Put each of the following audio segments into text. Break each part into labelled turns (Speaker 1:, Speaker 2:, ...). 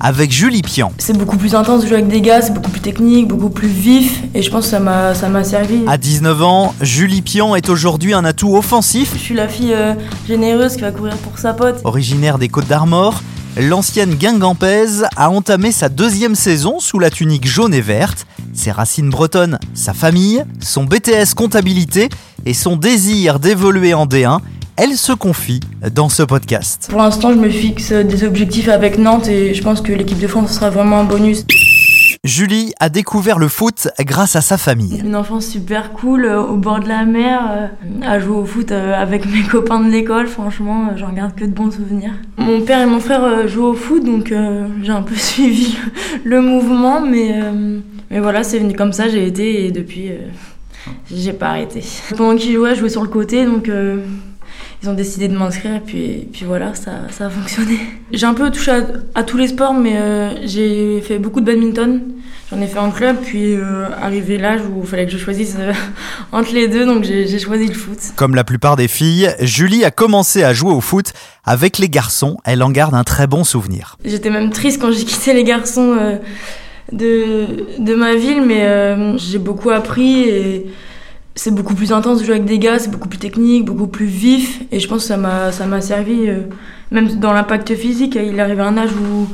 Speaker 1: avec Julie Pian.
Speaker 2: C'est beaucoup plus intense de jouer avec des gars, c'est beaucoup plus technique, beaucoup plus vif, et je pense que ça m'a, ça m'a servi.
Speaker 1: À 19 ans, Julie Pian est aujourd'hui un atout offensif.
Speaker 2: Je suis la fille euh, généreuse qui va courir pour sa pote.
Speaker 1: Originaire des Côtes d'Armor, l'ancienne Guingampaise a entamé sa deuxième saison sous la tunique jaune et verte. Ses racines bretonnes, sa famille, son BTS comptabilité et son désir d'évoluer en D1 elle se confie dans ce podcast.
Speaker 2: Pour l'instant, je me fixe des objectifs avec Nantes et je pense que l'équipe de France sera vraiment un bonus.
Speaker 1: Julie a découvert le foot grâce à sa famille.
Speaker 2: Une enfance super cool, euh, au bord de la mer, euh, à jouer au foot euh, avec mes copains de l'école. Franchement, j'en garde que de bons souvenirs. Mon père et mon frère jouent au foot, donc j'ai un peu suivi le mouvement, mais, mais voilà, c'est venu comme ça, j'ai été et depuis, j'ai pas arrêté. Pendant qu'ils jouaient, je jouais sur le côté, donc ils ont décidé de m'inscrire et puis, puis voilà, ça, ça a fonctionné. J'ai un peu touché à, tous les sports, mais euh, j'ai fait beaucoup de badminton. J'en ai fait en club, puis euh, arrivé l'âge où il fallait que je choisisse euh, entre les deux, donc j'ai choisi le foot.
Speaker 1: Comme la plupart des filles, Julie a commencé à jouer au foot avec les garçons. Elle en garde un très bon souvenir.
Speaker 2: J'étais même triste quand j'ai quitté les garçons de, de ma ville, mais j'ai beaucoup appris et c'est beaucoup plus intense de jouer avec des gars, c'est beaucoup plus technique, beaucoup plus vif. Et je pense que ça m'a, ça m'a servi, euh, même dans l'impact physique. Il arrive à un âge où,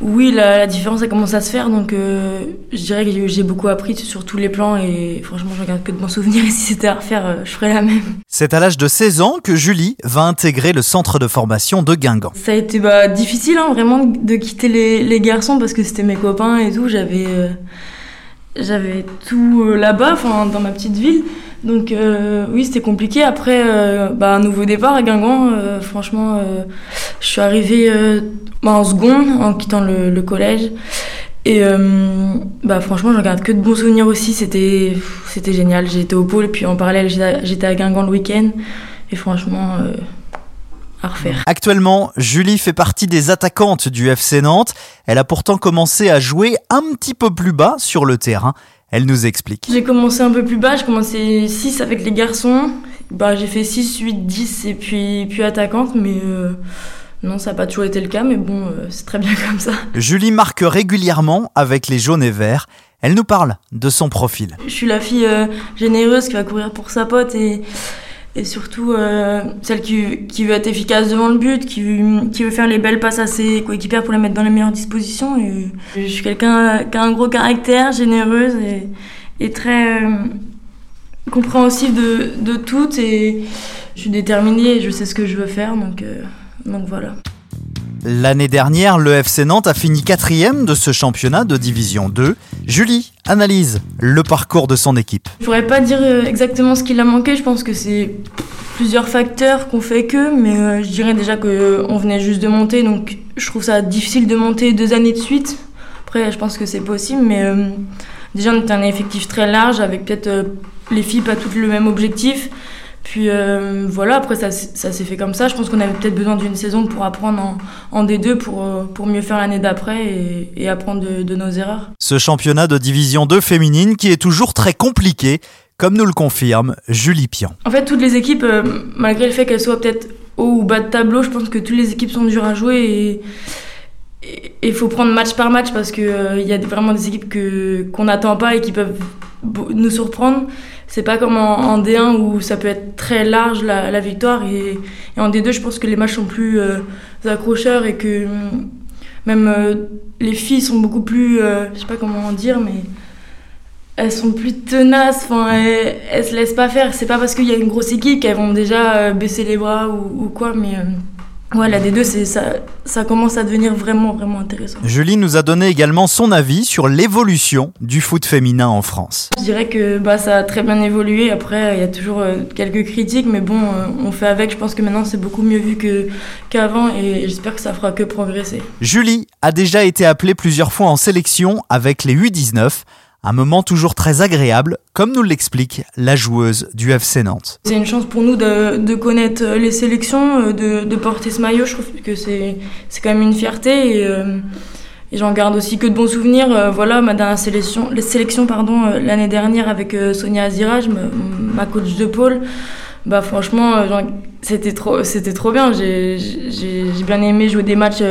Speaker 2: oui, la, différence a commencé à se faire. Donc euh, je dirais que j'ai beaucoup appris sur tous les plans. Et franchement, je regarde que de bons souvenirs. Et si c'était à refaire, euh, je ferais la même.
Speaker 1: C'est à l'âge de 16 ans que Julie va intégrer le centre de formation de Guingamp.
Speaker 2: Ça a été bah, difficile, hein, vraiment, de quitter les, les, garçons parce que c'était mes copains et tout. J'avais j'avais tout là-bas, enfin dans ma petite ville. Donc euh, oui, c'était compliqué. Après, euh, bah, un nouveau départ à Guingamp. franchement, je suis arrivée bah, en seconde en quittant le, collège. Et bah, franchement, je regarde que de bons souvenirs aussi. C'était, c'était génial. J'étais au pôle, puis en parallèle, j'étais à Guingamp le week-end. Et franchement, refaire.
Speaker 1: Actuellement, Julie fait partie des attaquantes du FC Nantes. Elle a pourtant commencé à jouer un petit peu plus bas sur le terrain. Elle nous explique.
Speaker 2: J'ai commencé un peu plus bas, j'ai commencé 6 avec les garçons. Bah, j'ai fait 6, 8, 10 et puis, puis attaquante, mais euh, non, ça n'a pas toujours été le cas, mais bon, euh, c'est très bien comme ça.
Speaker 1: Julie marque régulièrement avec les jaunes et verts. Elle nous parle de son profil.
Speaker 2: Je suis la fille euh, généreuse qui va courir pour sa pote et et surtout euh, celle qui, qui, veut être efficace devant le but, qui, qui, veut faire les belles passes à ses coéquipières pour les mettre dans les meilleures dispositions. Et je suis quelqu'un qui a un gros caractère, généreuse et, très euh, compréhensive de, de tout. Et je suis déterminée et je sais ce que je veux faire, donc, euh, donc voilà.
Speaker 1: L'année dernière, le FC Nantes a fini quatrième de ce championnat de Division 2. Julie analyse le parcours de son équipe.
Speaker 2: Je pourrais pas dire euh, exactement ce qu'il a manqué, je pense que c'est plusieurs facteurs qu'on fait que, mais euh, je dirais déjà qu'on euh, venait juste de monter, donc je trouve ça difficile de monter deux années de suite. Après, je pense que c'est possible, mais déjà on était un effectif très large avec peut-être les filles pas toutes le même objectif. Puis euh, voilà, après ça, ça s'est fait comme ça. Je pense qu'on avait peut-être besoin d'une saison pour apprendre en, en D2 pour, euh, pour mieux faire l'année d'après et, et, apprendre de, de, nos erreurs.
Speaker 1: Ce championnat de division 2 féminine qui est toujours très compliqué, comme nous le confirme Julie Pian.
Speaker 2: En fait, toutes les équipes, euh, malgré le fait qu'elles soient peut-être haut ou bas de tableau, je pense que toutes les équipes sont dures à jouer et il faut prendre match par match parce qu'il il y a vraiment des équipes que, qu'on n'attend pas et qui peuvent nous surprendre. C'est pas comme en, D1 où ça peut être très large la, victoire et, en D2 je pense que les matchs sont plus euh, accrocheurs et que mm, même euh, les filles sont beaucoup plus, euh, je sais pas comment dire, mais elles sont plus tenaces, enfin, elles, elles se laissent pas faire. C'est pas parce qu'il y a une grosse équipe qu'elles vont déjà baisser les bras ou quoi, mais Ouais, la D2, c'est, ça, ça commence à devenir vraiment, vraiment intéressant.
Speaker 1: Julie nous a donné également son avis sur l'évolution du foot féminin en France.
Speaker 2: Je dirais que bah, ça a très bien évolué. Après, il y a toujours euh, quelques critiques, mais bon, euh, on fait avec. Je pense que maintenant, c'est beaucoup mieux vu qu'avant et j'espère que ça fera que progresser.
Speaker 1: Julie a déjà été appelée plusieurs fois en sélection avec les U19 Un moment toujours très agréable, comme nous l'explique la joueuse du FC Nantes.
Speaker 2: C'est une chance pour nous de, connaître les sélections, de, de, porter ce maillot. Je trouve que c'est quand même une fierté et, euh, et j'en garde aussi que de bons souvenirs. Euh, voilà, ma dernière sélection, les sélections pardon, euh, l'année dernière avec euh, Sonia Aziraj, ma, ma coach de pôle. Bah franchement, c'était trop, c'était trop bien. J'ai bien aimé jouer des matchs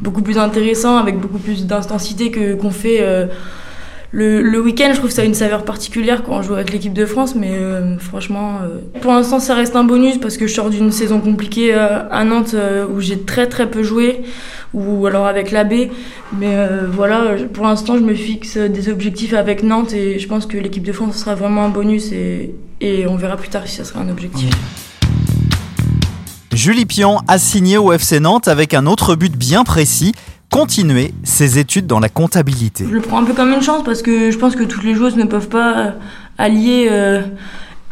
Speaker 2: beaucoup plus intéressants, avec beaucoup plus d'intensité que qu'on fait le, week-end, je trouve ça a une saveur particulière quand on joue avec l'équipe de France, mais euh, franchement, euh, pour l'instant, ça reste un bonus parce que je sors d'une saison compliquée euh, à Nantes où j'ai très très peu joué, ou alors avec l'AB. Mais voilà, pour l'instant, je me fixe des objectifs avec Nantes et je pense que l'équipe de France sera vraiment un bonus et, et on verra plus tard si ça sera un objectif.
Speaker 1: Julie Pian a signé au FC Nantes avec un autre but bien précis continuer ses études dans la comptabilité.
Speaker 2: Je le prends un peu comme une chance parce que je pense que toutes les joueuses ne peuvent pas euh, allier euh,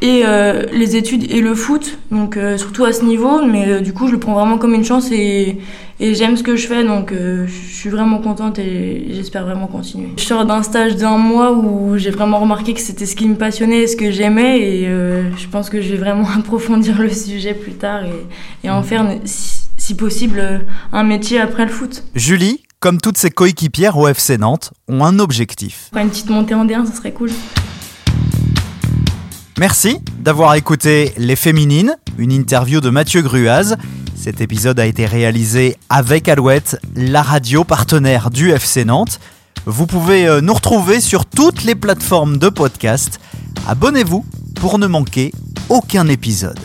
Speaker 2: et euh, les études et le foot, donc surtout à ce niveau. Mais du coup, je le prends vraiment comme une chance et, et j'aime ce que je fais, donc je suis vraiment contente et j'espère vraiment continuer. Je sors d'un stage d'un mois où j'ai vraiment remarqué que c'était ce qui me passionnait, ce que j'aimais, et je pense que je vais vraiment approfondir le sujet plus tard et, et en faire possible, un métier après le foot.
Speaker 1: Julie, comme toutes ses coéquipières au FC Nantes, ont un objectif.
Speaker 2: Une petite montée en D1, ça serait cool.
Speaker 1: Merci d'avoir écouté Les Féminines, une interview de Mathieu Gruaz. Cet épisode a été réalisé avec Alouette, la radio partenaire du FC Nantes. Vous pouvez euh, nous retrouver sur toutes les plateformes de podcast. Abonnez-vous pour ne manquer aucun épisode.